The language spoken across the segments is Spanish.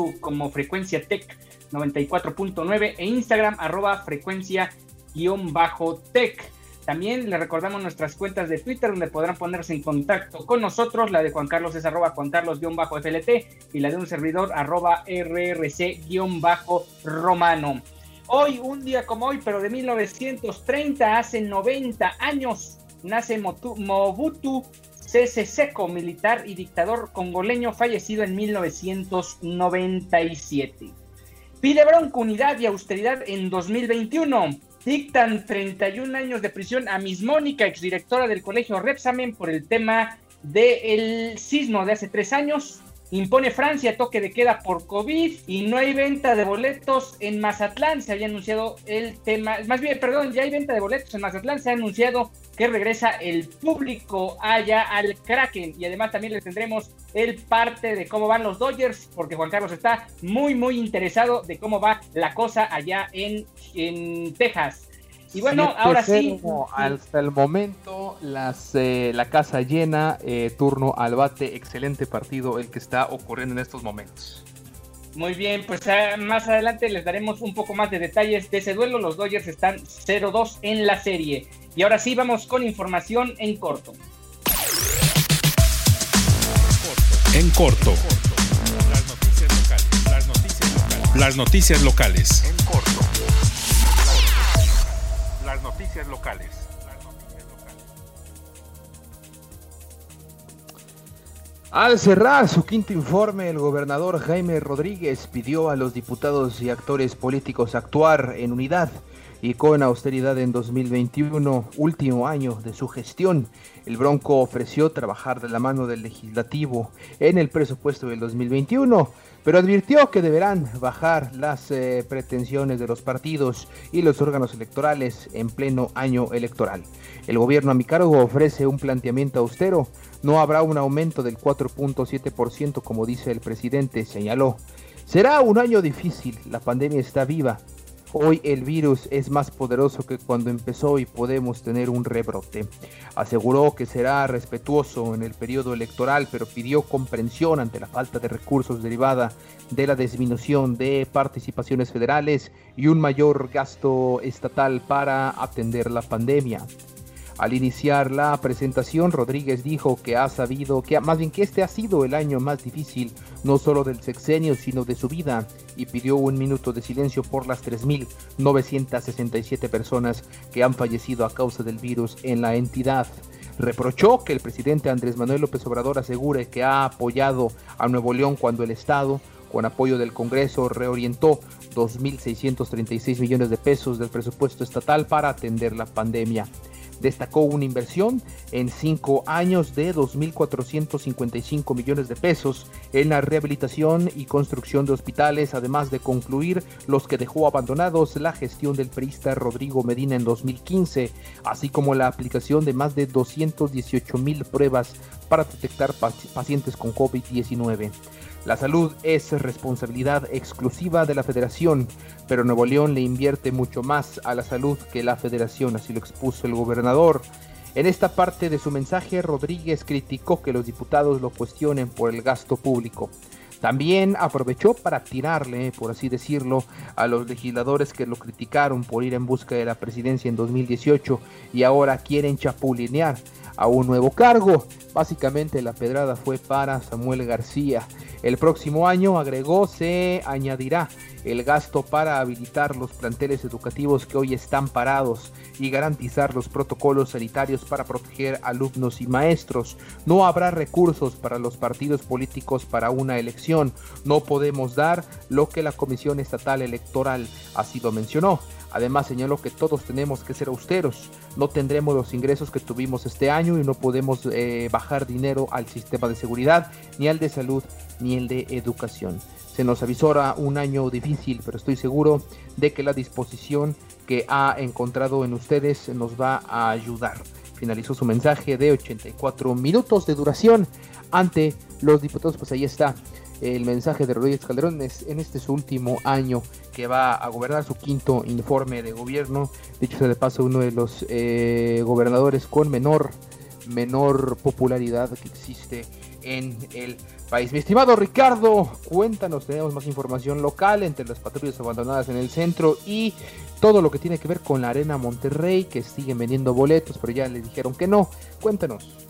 Facebook como Frecuencia Tech 94.9 e Instagram arroba frecuencia guion bajo tech. También les recordamos nuestras cuentas de Twitter donde podrán ponerse en contacto con nosotros. La de Juan Carlos es arroba Juan Carlos guion bajo FLT y la de un servidor arroba RRC guion bajo romano. Hoy, un día como hoy, pero de 1930, hace 90 años, nace Mobutu Sese Seko, militar y dictador congoleño fallecido en 1997. Pide bronca, unidad y austeridad en 2021. Dictan 31 años de prisión a Miss Mónica, exdirectora del colegio Repsamen, por el tema del sismo de hace tres años. Impone Francia toque de queda por COVID y no hay venta de boletos en Mazatlán. Se había anunciado el tema, más bien, perdón, ya hay venta de boletos en Mazatlán. Se ha anunciado que regresa el público allá al Kraken. Y además también les tendremos el parte de cómo van los Dodgers, porque Juan Carlos está muy, muy interesado de cómo va la cosa allá en, en Texas. Y bueno, ahora sí. 7-0 Hasta el momento, las, eh, la casa llena, eh, turno al bate, excelente partido el que está ocurriendo en estos momentos. Muy bien, pues ah, más adelante les daremos un poco más de detalles de ese duelo. Los Dodgers están 0-2 en la serie. Y ahora sí, vamos con información en corto. En corto. Las noticias locales. Las noticias locales. Las noticias locales. En corto. Noticias locales. Al cerrar su quinto informe, el gobernador Jaime Rodríguez pidió a los diputados y actores políticos actuar en unidad y con austeridad en 2021, último año de su gestión. El Bronco ofreció trabajar de la mano del legislativo en el presupuesto del 2021, pero advirtió que deberán bajar las eh, pretensiones de los partidos y los órganos electorales en pleno año electoral. El gobierno a mi cargo ofrece un planteamiento austero. No habrá un aumento del 4.7% como dice el presidente, señaló. Será un año difícil, la pandemia está viva. Hoy el virus es más poderoso que cuando empezó y podemos tener un rebrote. Aseguró que será respetuoso en el periodo electoral, pero pidió comprensión ante la falta de recursos derivada de la disminución de participaciones federales y un mayor gasto estatal para atender la pandemia. Al iniciar la presentación, Rodríguez dijo que ha sabido que más bien que este ha sido el año más difícil, no solo del sexenio, sino de su vida, y pidió un minuto de silencio por las 3.967 personas que han fallecido a causa del virus en la entidad. Reprochó que el presidente Andrés Manuel López Obrador asegure que ha apoyado a Nuevo León cuando el Estado, con apoyo del Congreso, reorientó 2.636 millones de pesos del presupuesto estatal para atender la pandemia destacó una inversión en cinco años de 2.455 millones de pesos en la rehabilitación y construcción de hospitales, además de concluir los que dejó abandonados la gestión del perista Rodrigo Medina en 2015, así como la aplicación de más de 218 mil pruebas para detectar pacientes con COVID-19. La salud es responsabilidad exclusiva de la federación, pero Nuevo León le invierte mucho más a la salud que la federación, así lo expuso el gobernador. En esta parte de su mensaje, Rodríguez criticó que los diputados lo cuestionen por el gasto público. También aprovechó para tirarle, por así decirlo, a los legisladores que lo criticaron por ir en busca de la presidencia en 2018 y ahora quieren chapulinear a un nuevo cargo. Básicamente la pedrada fue para Samuel García. El próximo año, agregó, se añadirá el gasto para habilitar los planteles educativos que hoy están parados y garantizar los protocolos sanitarios para proteger alumnos y maestros. No habrá recursos para los partidos políticos para una elección. No podemos dar lo que la Comisión Estatal Electoral así lo mencionó. Además señaló que todos tenemos que ser austeros. No tendremos los ingresos que tuvimos este año y no podemos eh, bajar dinero al sistema de seguridad, ni al de salud, ni el de educación. Se nos avisora un año difícil, pero estoy seguro de que la disposición que ha encontrado en ustedes nos va a ayudar. Finalizó su mensaje de 84 minutos de duración ante los diputados. Pues ahí está el mensaje de Rodríguez Calderón en este su último año que va a gobernar su quinto informe de gobierno. Dicho sea de paso, uno de los eh, gobernadores con menor, menor popularidad que existe en el país. Mi estimado Ricardo, cuéntanos, tenemos más información local entre las patrullas abandonadas en el centro y todo lo que tiene que ver con la Arena Monterrey, que siguen vendiendo boletos, pero ya les dijeron que no. Cuéntanos.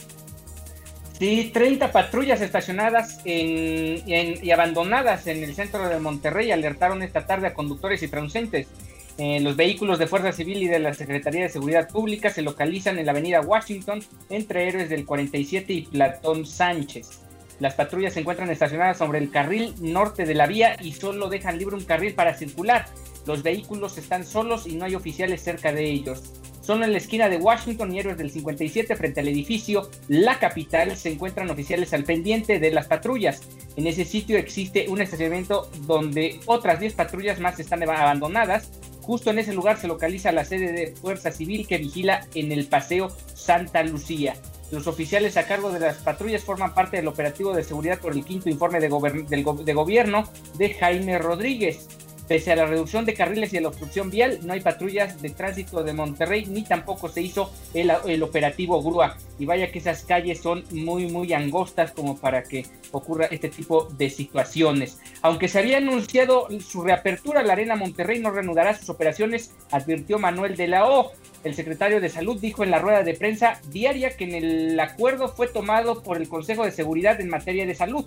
Sí, 30 patrullas estacionadas y abandonadas en el centro de Monterrey alertaron esta tarde a conductores y transeúntes. Eh, los vehículos de Fuerza Civil y de la Secretaría de Seguridad Pública se localizan en la avenida Washington entre Héroes del 47 y Platón Sánchez. Las patrullas se encuentran estacionadas sobre el carril norte de la vía y solo dejan libre un carril para circular. Los vehículos están solos y no hay oficiales cerca de ellos. Solo en la esquina de Washington y Héroes del 57, frente al edificio La Capital, se encuentran oficiales al pendiente de las patrullas. En ese sitio existe un estacionamiento donde otras 10 patrullas más están abandonadas. Justo en ese lugar se localiza la sede de Fuerza Civil que vigila en el Paseo Santa Lucía. Los oficiales a cargo de las patrullas forman parte del operativo de seguridad por el quinto informe de, de gobierno de Jaime Rodríguez. Pese a la reducción de carriles y a la obstrucción vial, no hay patrullas de tránsito de Monterrey ni tampoco se hizo el, operativo grúa. Y vaya que esas calles son muy, muy angostas como para que ocurra este tipo de situaciones. Aunque se había anunciado su reapertura, la Arena Monterrey no reanudará sus operaciones, advirtió Manuel de la O. El secretario de Salud dijo en la rueda de prensa diaria que en el acuerdo fue tomado por el Consejo de Seguridad en materia de salud.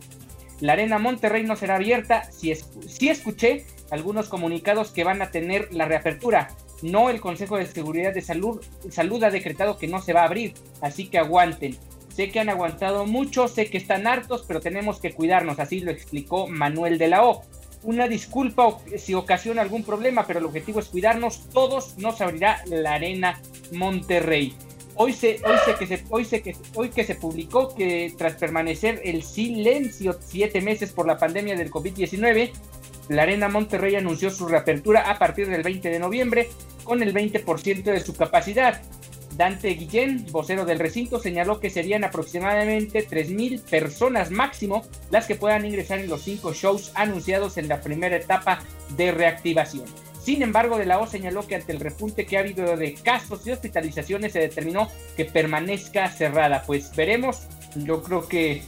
La Arena Monterrey no será abierta. Si, si escuché algunos comunicados que van a tener la reapertura. No el Consejo de Seguridad de Salud, Salud ha decretado que no se va a abrir, así que aguanten. Sé que han aguantado mucho, sé que están hartos, pero tenemos que cuidarnos, así lo explicó Manuel de la O. Una disculpa si ocasiona algún problema, pero el objetivo es cuidarnos todos, no se abrirá la Arena Monterrey. Hoy se, hoy se que se, hoy se que, hoy que se publicó que tras permanecer el silencio siete meses por la pandemia del COVID-19, la Arena Monterrey anunció su reapertura a partir del 20 de noviembre con el 20% de su capacidad. Dante Guillén, vocero del recinto, señaló que serían aproximadamente 3.000 personas máximo las que puedan ingresar en los cinco shows anunciados en la primera etapa de reactivación. Sin embargo, De La O señaló que ante el repunte que ha habido de casos y hospitalizaciones se determinó que permanezca cerrada. Pues veremos, yo creo que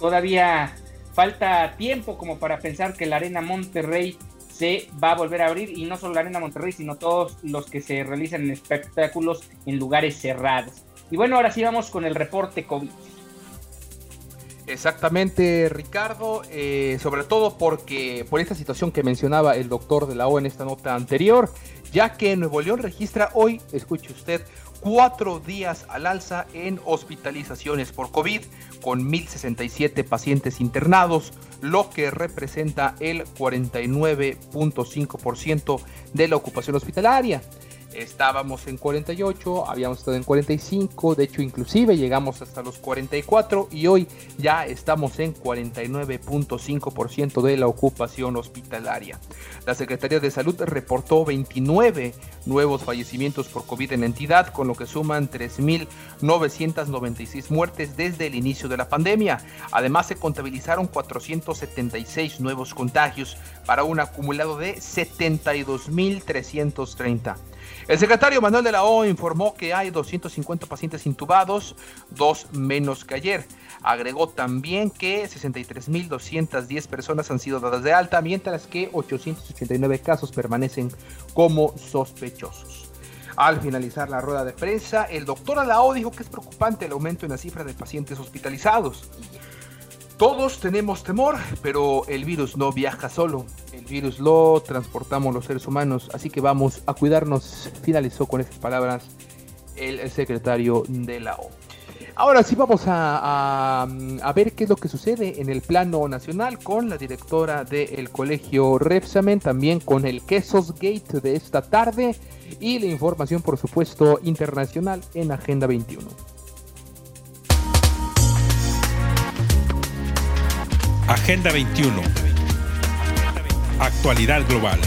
todavía falta tiempo como para pensar que la Arena Monterrey se va a volver a abrir y no solo la Arena Monterrey, sino todos los que se realizan en espectáculos en lugares cerrados. Y bueno, ahora sí vamos con el reporte COVID. Exactamente, Ricardo, eh, sobre todo porque por esta situación que mencionaba el doctor de la O en esta nota anterior, ya que Nuevo León registra hoy, escuche usted, cuatro días al alza en hospitalizaciones por COVID, con 1.067 pacientes internados, lo que representa el 49.5% de la ocupación hospitalaria. Estábamos en 48, habíamos estado en 45, de hecho inclusive llegamos hasta los 44 y hoy ya estamos en 49.5% de la ocupación hospitalaria. La Secretaría de Salud reportó 29 nuevos fallecimientos por COVID en la entidad, con lo que suman 3.996 muertes desde el inicio de la pandemia. Además se contabilizaron 476 nuevos contagios para un acumulado de 72.330. El secretario Manuel de la O informó que hay 250 pacientes intubados, dos menos que ayer. Agregó también que 63.210 personas han sido dadas de alta, mientras que 889 casos permanecen como sospechosos. Al finalizar la rueda de prensa, el doctor Alao dijo que es preocupante el aumento en la cifra de pacientes hospitalizados. Todos tenemos temor, pero el virus no viaja solo. El virus lo transportamos los seres humanos, así que vamos a cuidarnos. Finalizó con estas palabras el secretario de la O. Ahora sí vamos a, ver qué es lo que sucede en el plano nacional con la directora del colegio Repsamen, también con el Quesos Gate de esta tarde y la información por supuesto internacional en Agenda 21. Agenda 21. Actualidad global.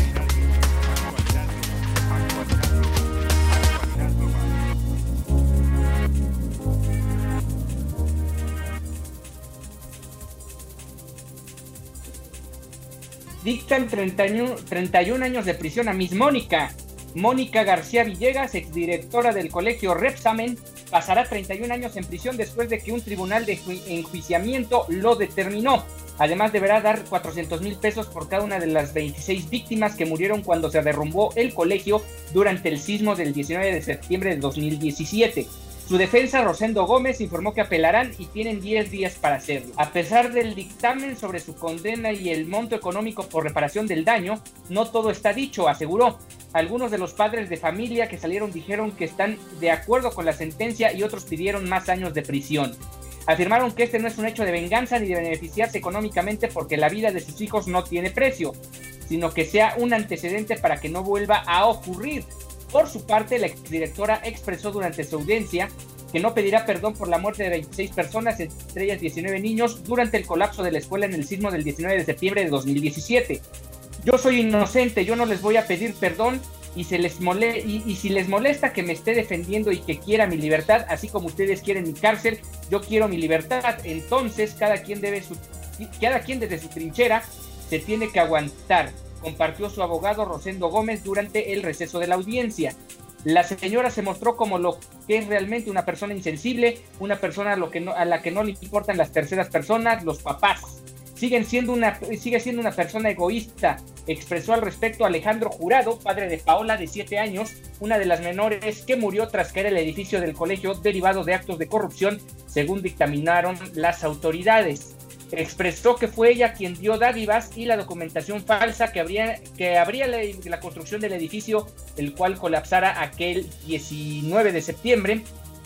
dictan 31, 31 años de prisión a Miss Mónica. Mónica García Villegas, exdirectora del colegio Repsamen, pasará 31 años en prisión después de que un tribunal de enjuiciamiento lo determinó. Además deberá dar 400 mil pesos por cada una de las 26 víctimas que murieron cuando se derrumbó el colegio durante el sismo del 19 de septiembre de 2017. Su defensa, Rosendo Gómez, informó que apelarán y tienen 10 días para hacerlo. A pesar del dictamen sobre su condena y el monto económico por reparación del daño, no todo está dicho, aseguró. Algunos de los padres de familia que salieron dijeron que están de acuerdo con la sentencia y otros pidieron más años de prisión. Afirmaron que este no es un hecho de venganza ni de beneficiarse económicamente porque la vida de sus hijos no tiene precio, sino que sea un antecedente para que no vuelva a ocurrir. Por su parte, la exdirectora expresó durante su audiencia que no pedirá perdón por la muerte de 26 personas, entre ellas 19 niños, durante el colapso de la escuela en el sismo del 19 de septiembre de 2017. Yo soy inocente, yo no les voy a pedir perdón y, se les y, si les molesta que me esté defendiendo y que quiera mi libertad, así como ustedes quieren mi cárcel, yo quiero mi libertad. Entonces cada quien debe su, cada quien desde su trinchera se tiene que aguantar compartió su abogado Rosendo Gómez durante el receso de la audiencia. La señora se mostró como lo que es realmente una persona insensible, una persona a, lo que a la que no le importan las terceras personas, los papás. Siguen siendo una, sigue siendo una persona egoísta, expresó al respecto Alejandro Jurado, padre de Paola de 7 años, una de las menores que murió tras caer el edificio del colegio derivado de actos de corrupción, según dictaminaron las autoridades expresó que fue ella quien dio dádivas y la documentación falsa que habría, que habría la, la construcción del edificio, el cual colapsara aquel 19 de septiembre.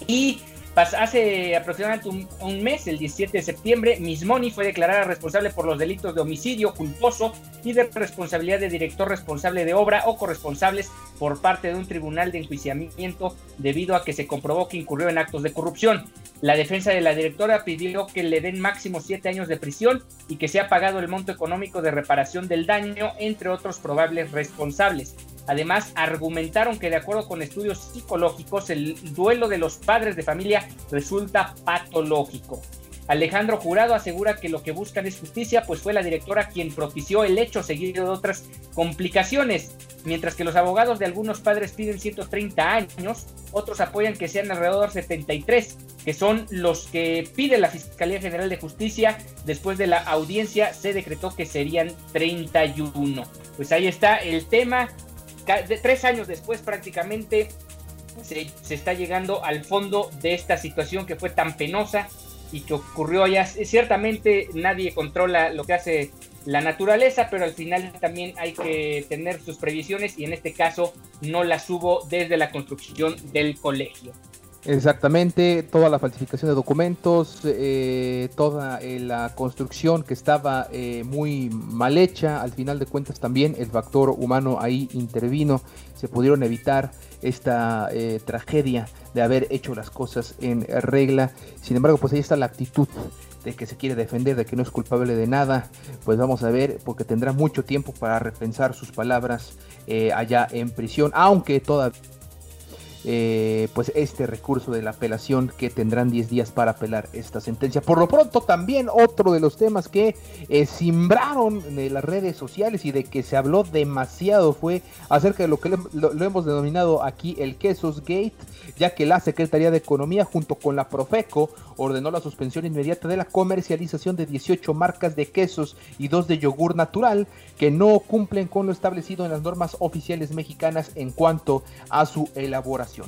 Y Hace aproximadamente un, mes, el 17 de septiembre, Miss Moni fue declarada responsable por los delitos de homicidio culposo y de responsabilidad de director responsable de obra o corresponsables por parte de un tribunal de enjuiciamiento debido a que se comprobó que incurrió en actos de corrupción. La defensa de la directora pidió que le den máximo siete años de prisión y que sea pagado el monto económico de reparación del daño, entre otros probables responsables. Además, argumentaron que de acuerdo con estudios psicológicos, el duelo de los padres de familia resulta patológico. Alejandro Jurado asegura que lo que buscan es justicia, pues fue la directora quien propició el hecho seguido de otras complicaciones. Mientras que los abogados de algunos padres piden 130 años, otros apoyan que sean alrededor de 73, que son los que pide la Fiscalía General de Justicia. Después de la audiencia se decretó que serían 31. Pues ahí está el tema tres años después prácticamente se, está llegando al fondo de esta situación que fue tan penosa y que ocurrió allá. Ciertamente nadie controla lo que hace la naturaleza, pero al final también hay que tener sus previsiones y en este caso no las hubo desde la construcción del colegio. Exactamente, toda la falsificación de documentos, eh, toda eh, la construcción que estaba eh, muy mal hecha, al final de cuentas también el factor humano ahí intervino, se pudieron evitar esta tragedia de haber hecho las cosas en regla, sin embargo pues ahí está la actitud de que se quiere defender, de que no es culpable de nada, pues vamos a ver, porque tendrá mucho tiempo para repensar sus palabras allá en prisión, aunque todavía eh, pues este recurso de la apelación que tendrán 10 días para apelar esta sentencia. Por lo pronto también otro de los temas que eh, simbraron de las redes sociales y de que se habló demasiado fue acerca de lo que lo, hemos denominado aquí el Quesos Gate, ya que la Secretaría de Economía junto con la Profeco ordenó la suspensión inmediata de la comercialización de 18 marcas de quesos y dos de yogur natural que no cumplen con lo establecido en las normas oficiales mexicanas en cuanto a su elaboración.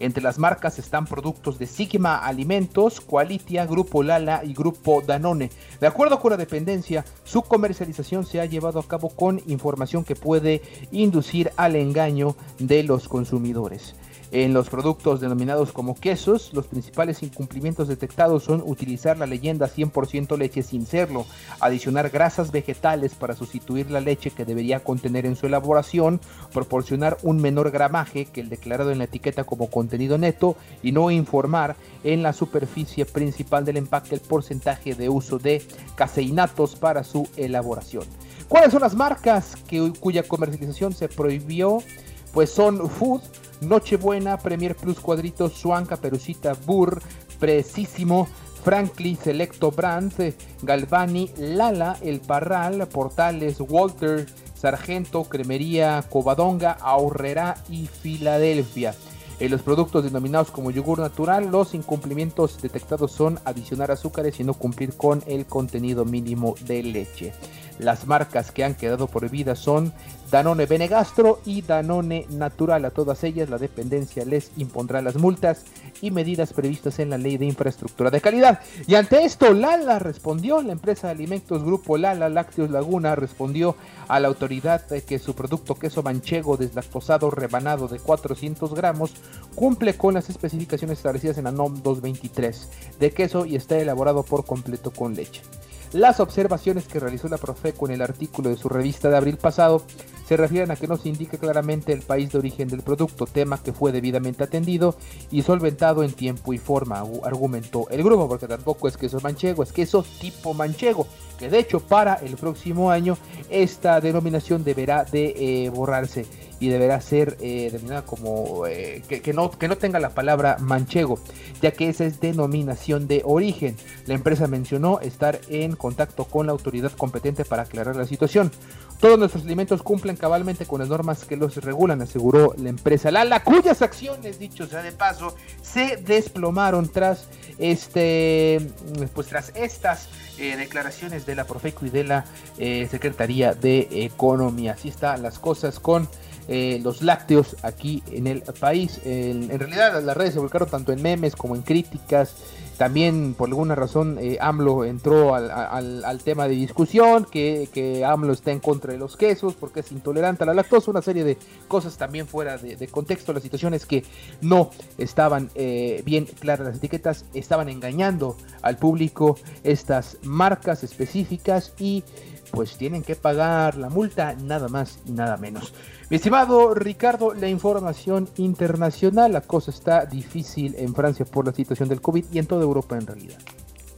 Entre las marcas están productos de Sigma Alimentos, Qualitia, Grupo Lala y Grupo Danone. De acuerdo con la dependencia, su comercialización se ha llevado a cabo con información que puede inducir al engaño de los consumidores. En los productos denominados como quesos, los principales incumplimientos detectados son utilizar la leyenda 100% leche sin serlo, adicionar grasas vegetales para sustituir la leche que debería contener en su elaboración, proporcionar un menor gramaje que el declarado en la etiqueta como contenido neto y no informar en la superficie principal del empaque el porcentaje de uso de caseinatos para su elaboración. ¿Cuáles son las marcas que, cuya comercialización se prohibió? Pues son Food, Nochebuena, Premier Plus Cuadritos, Suanca, Perucita, Burr, Precisísimo, Franklin, Selecto Brand, Galvani, Lala, El Parral, Portales, Walter, Sargento, Cremería, Covadonga, Ahorrera y Filadelfia. En los productos denominados como yogur natural, los incumplimientos detectados son adicionar azúcares y no cumplir con el contenido mínimo de leche. Las marcas que han quedado prohibidas son Danone Benegastro y Danone Natural. A todas ellas la dependencia les impondrá las multas y medidas previstas en la Ley de Infraestructura de Calidad. Y ante esto, Lala respondió, la empresa de alimentos Grupo Lala Lácteos Laguna respondió a la autoridad que su producto queso manchego deslactosado rebanado de 400 gramos cumple con las especificaciones establecidas en la NOM 223 de queso y está elaborado por completo con leche. Las observaciones que realizó la Profeco en el artículo de su revista de abril pasado se refieren a que no se indique claramente el país de origen del producto, tema que fue debidamente atendido y solventado en tiempo y forma, argumentó el grupo, porque tampoco es queso manchego, es queso tipo manchego, que de hecho para el próximo año esta denominación deberá de eh, borrarse y deberá ser eh, denominada como eh, que, no, que no tenga la palabra manchego, ya que esa es denominación de origen. La empresa mencionó estar en contacto con la autoridad competente para aclarar la situación. Todos nuestros alimentos cumplen cabalmente con las normas que los regulan, aseguró la empresa Lala, cuyas acciones, dicho sea de paso, se desplomaron tras este, pues tras estas eh, declaraciones de la Profeco y de la Secretaría de Economía. Así están las cosas con eh, los lácteos aquí en el país. En, realidad las redes se volcaron tanto en memes como en críticas. También por alguna razón eh, AMLO entró al, tema de discusión, que, que, AMLO está en contra de los quesos porque es intolerante a la lactosa, una serie de cosas también fuera de, contexto. La situación es que no estaban eh, bien claras las etiquetas, estaban engañando al público estas marcas específicas y pues tienen que pagar la multa nada más y nada menos. Mi estimado Ricardo, la información internacional, la cosa está difícil en Francia por la situación del COVID y en toda Europa en realidad.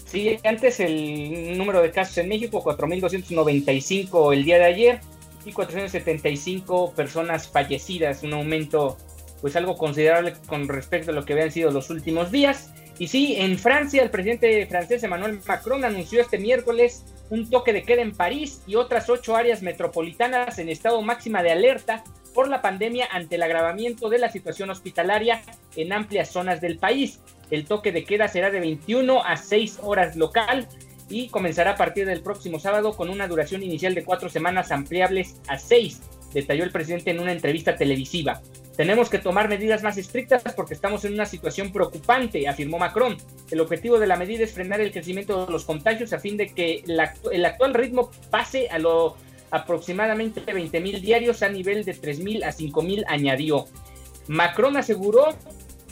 Sí, antes el número de casos en México, 4.295 el día de ayer y 475 personas fallecidas, un aumento pues algo considerable con respecto a lo que habían sido los últimos días. Y sí, en Francia el presidente francés Emmanuel Macron anunció este miércoles un toque de queda en París y otras ocho áreas metropolitanas en estado máxima de alerta por la pandemia ante el agravamiento de la situación hospitalaria en amplias zonas del país. El toque de queda será de 21 a 6 horas local y comenzará a partir del próximo sábado con una duración inicial de cuatro semanas ampliables a seis, detalló el presidente en una entrevista televisiva. Tenemos que tomar medidas más estrictas porque estamos en una situación preocupante, afirmó Macron. El objetivo de la medida es frenar el crecimiento de los contagios a fin de que el actual ritmo pase a lo aproximadamente 20 mil diarios a nivel de 3 mil a 5 mil, añadió. Macron aseguró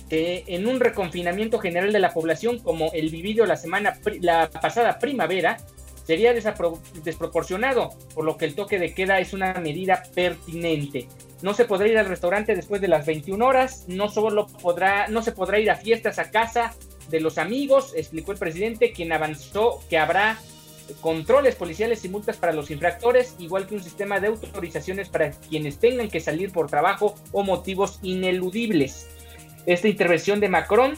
que en un reconfinamiento general de la población como el vivido la semana la pasada primavera sería desproporcionado, por lo que el toque de queda es una medida pertinente. No se podrá ir al restaurante después de las 21 horas, no solo podrá, no se podrá ir a fiestas a casa de los amigos, explicó el presidente, quien avanzó que habrá controles policiales y multas para los infractores, igual que un sistema de autorizaciones para quienes tengan que salir por trabajo o motivos ineludibles. Esta intervención de Macron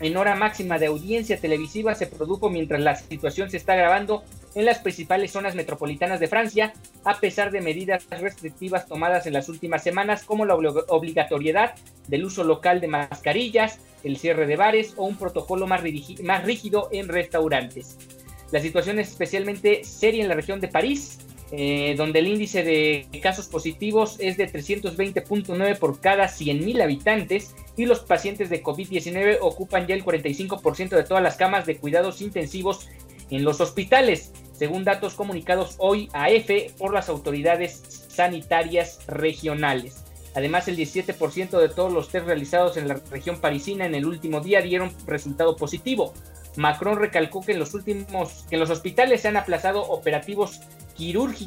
en hora máxima de audiencia televisiva se produjo mientras la situación se está grabando en las principales zonas metropolitanas de Francia, a pesar de medidas restrictivas tomadas en las últimas semanas, como la obligatoriedad del uso local de mascarillas, el cierre de bares o un protocolo más, rígido en restaurantes. La situación es especialmente seria en la región de París, eh, donde el índice de casos positivos es de 320.9 por cada 100.000 habitantes y los pacientes de COVID-19 ocupan ya el 45% de todas las camas de cuidados intensivos en los hospitales, según datos comunicados hoy a EFE por las autoridades sanitarias regionales. Además, el 17% de todos los test realizados en la región parisina en el último día dieron resultado positivo. Macron recalcó que en los últimos en los hospitales se han aplazado operativos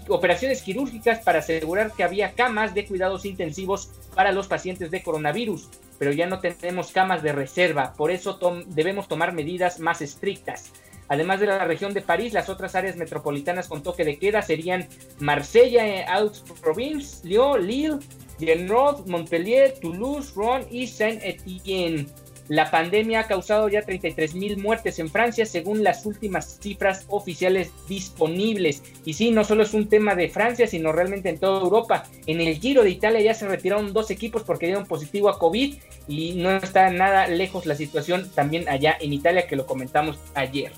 operaciones quirúrgicas para asegurar que había camas de cuidados intensivos para los pacientes de coronavirus, pero ya no tenemos camas de reserva, por eso debemos tomar medidas más estrictas. Además de la región de París, las otras áreas metropolitanas con toque de queda serían Marsella, eh, Aix-Provence, Lyon, Lille, Genrod, Montpellier, Toulouse, Rouen y Saint-Étienne. La pandemia ha causado ya 33 mil muertes en Francia según las últimas cifras oficiales disponibles. Y sí, no solo es un tema de Francia, sino realmente en toda Europa. En el Giro de Italia ya se retiraron dos equipos porque dieron positivo a COVID y no está nada lejos la situación también allá en Italia que lo comentamos ayer.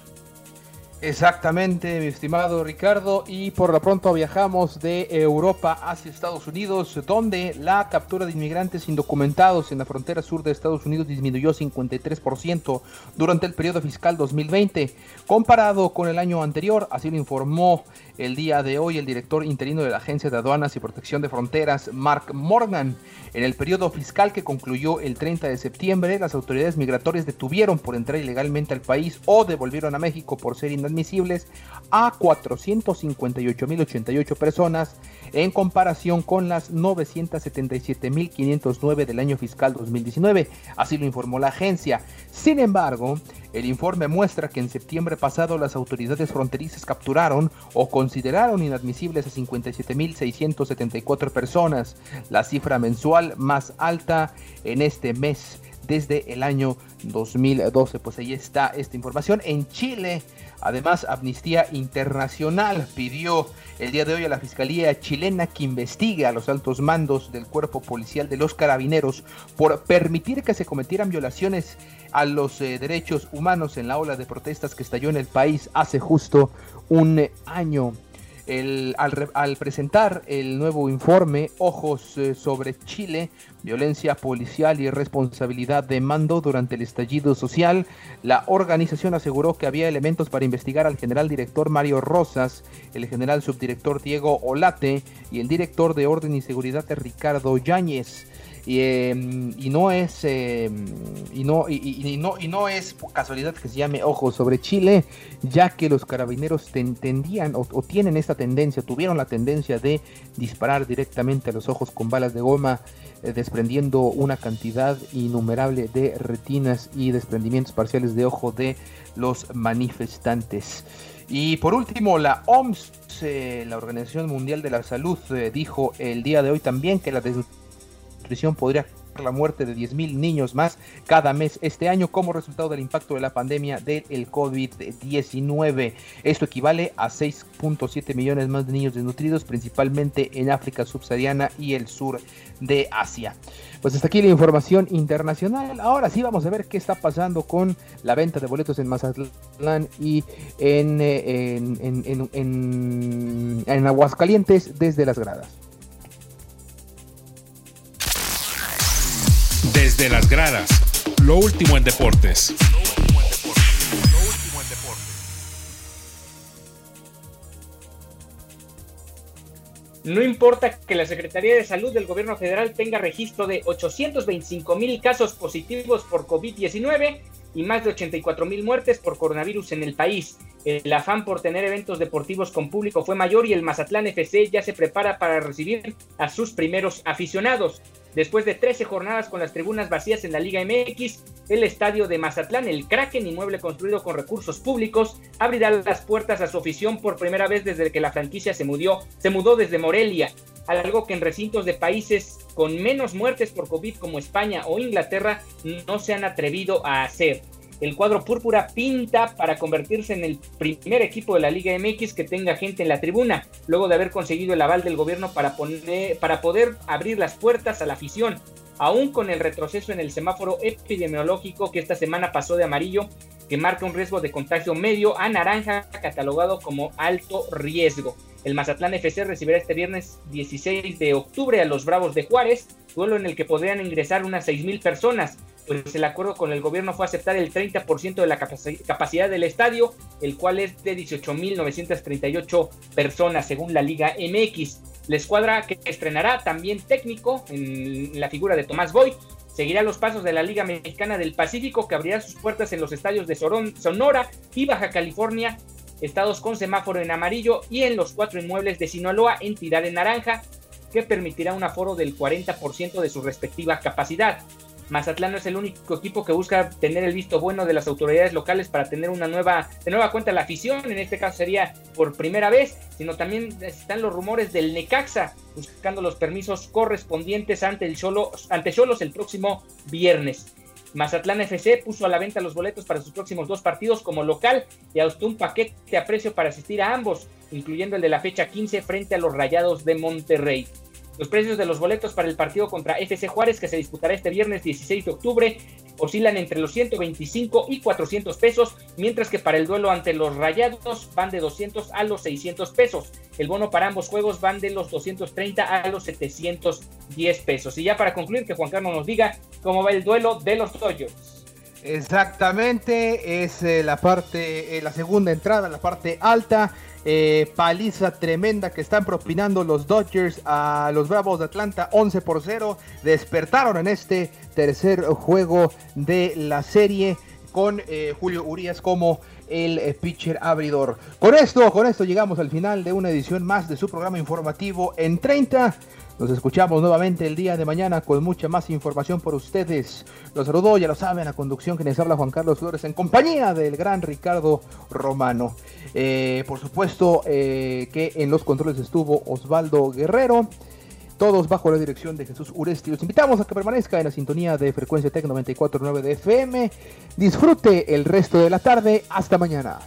Exactamente, mi estimado Ricardo, y por lo pronto viajamos de Europa hacia Estados Unidos, donde la captura de inmigrantes indocumentados en la frontera sur de Estados Unidos disminuyó 53% durante el periodo fiscal 2020, comparado con el año anterior, así lo informó el día de hoy el director interino de la Agencia de Aduanas y Protección de Fronteras, Mark Morgan. En el periodo fiscal que concluyó el 30 de septiembre, las autoridades migratorias detuvieron por entrar ilegalmente al país o devolvieron a México por ser inadmisibles a 458.088 personas en comparación con las 977.509 del año fiscal 2019. Así lo informó la agencia. Sin embargo, el informe muestra que en septiembre pasado las autoridades fronterizas capturaron o consideraron inadmisibles a 57.674 personas, la cifra mensual más alta en este mes desde el año 2012. Pues ahí está esta información. En Chile, además, Amnistía Internacional pidió el día de hoy a la Fiscalía chilena que investigue a los altos mandos del cuerpo policial de los carabineros por permitir que se cometieran violaciones a los eh, derechos humanos en la ola de protestas que estalló en el país hace justo un año. al, presentar el nuevo informe Ojos eh, sobre Chile, violencia policial y responsabilidad de mando durante el estallido social, la organización aseguró que había elementos para investigar al general director Mario Rosas, el general subdirector Diego Olate y el director de Orden y Seguridad Ricardo Yáñez. Em, y, no es em, y no y, no y no es casualidad que se llame Ojo sobre Chile ya que los carabineros tendían o, tienen esta tendencia tuvieron la tendencia de disparar directamente a los ojos con balas de goma eh, desprendiendo una cantidad innumerable de retinas y desprendimientos parciales de ojo de los manifestantes. Y por último la OMS eh, la Organización Mundial de la Salud eh, dijo el día de hoy también que la nutrición podría la muerte de 10.000 niños más cada mes este año como resultado del impacto de la pandemia del COVID-19. Esto equivale a 6.7 millones más de niños desnutridos, principalmente en África subsahariana y el sur de Asia. Pues hasta aquí la información internacional. Ahora sí vamos a ver qué está pasando con la venta de boletos en Mazatlán y en, eh, en, en, en Aguascalientes desde las gradas. Desde las gradas, lo último en deportes. No importa que la Secretaría de Salud del Gobierno Federal tenga registro de 825 mil casos positivos por COVID-19 y más de 84 mil muertes por coronavirus en el país. El afán por tener eventos deportivos con público fue mayor y el Mazatlán FC ya se prepara para recibir a sus primeros aficionados. Después de 13 jornadas con las tribunas vacías en la Liga MX, el estadio de Mazatlán, el Kraken, inmueble construido con recursos públicos, abrirá las puertas a su afición por primera vez desde que la franquicia se, mudó, se mudó desde Morelia, algo que en recintos de países con menos muertes por COVID como España o Inglaterra no se han atrevido a hacer. El cuadro púrpura pinta para convertirse en el primer equipo de la Liga MX que tenga gente en la tribuna, luego de haber conseguido el aval del gobierno para, poner, para poder abrir las puertas a la afición, aún con el retroceso en el semáforo epidemiológico que esta semana pasó de amarillo, que marca un riesgo de contagio medio a naranja, catalogado como alto riesgo. El Mazatlán FC recibirá este viernes 16 de octubre a los Bravos de Juárez, duelo en el que podrían ingresar unas 6.000 personas pues el acuerdo con el gobierno fue aceptar el 30% de la capacidad del estadio, el cual es de 18.938 personas según la Liga MX. La escuadra que estrenará también técnico en la figura de Tomás Boy seguirá los pasos de la Liga Mexicana del Pacífico que abrirá sus puertas en los estadios de Sonora y Baja California, estados con semáforo en amarillo y en los cuatro inmuebles de Sinaloa entidad en naranja que permitirá un aforo del 40% de su respectiva capacidad. Mazatlán no es el único equipo que busca tener el visto bueno de las autoridades locales para tener una nueva, de nueva cuenta la afición, en este caso sería por primera vez, sino también están los rumores del Necaxa buscando los permisos correspondientes ante el ante Cholos el próximo viernes. Mazatlán FC puso a la venta los boletos para sus próximos dos partidos como local y adoptó un paquete a precio para asistir a ambos, incluyendo el de la fecha 15 frente a los Rayados de Monterrey. Los precios de los boletos para el partido contra FC Juárez, que se disputará este viernes 16 de octubre, oscilan entre los 125 y 400 pesos, mientras que para el duelo ante los Rayados van de 200 a los 600 pesos. El bono para ambos juegos van de los 230 a los 710 pesos. Y ya para concluir, que Juan Carlos nos diga cómo va el duelo de los Dodgers. Exactamente, es eh, la parte, eh, la segunda entrada, la parte alta. Eh, paliza tremenda que están propinando los Dodgers a los Bravos de Atlanta 11 por 0. Despertaron en este tercer juego de la serie con eh, Julio Urias como el eh, pitcher abridor. Con esto, con esto llegamos al final de una edición más de su programa informativo en 30. Nos escuchamos nuevamente el día de mañana con mucha más información por ustedes. Los saludó, ya lo saben, la conducción que les habla Juan Carlos Flores en compañía del gran Ricardo Romano. Eh, por supuesto que en los controles estuvo Osvaldo Guerrero. Todos bajo la dirección de Jesús Uresti. Los invitamos a que permanezca en la sintonía de frecuencia Tec 94.9 de FM. Disfrute el resto de la tarde. Hasta mañana.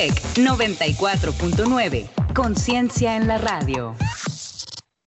Tech 94.9. Conciencia en la radio.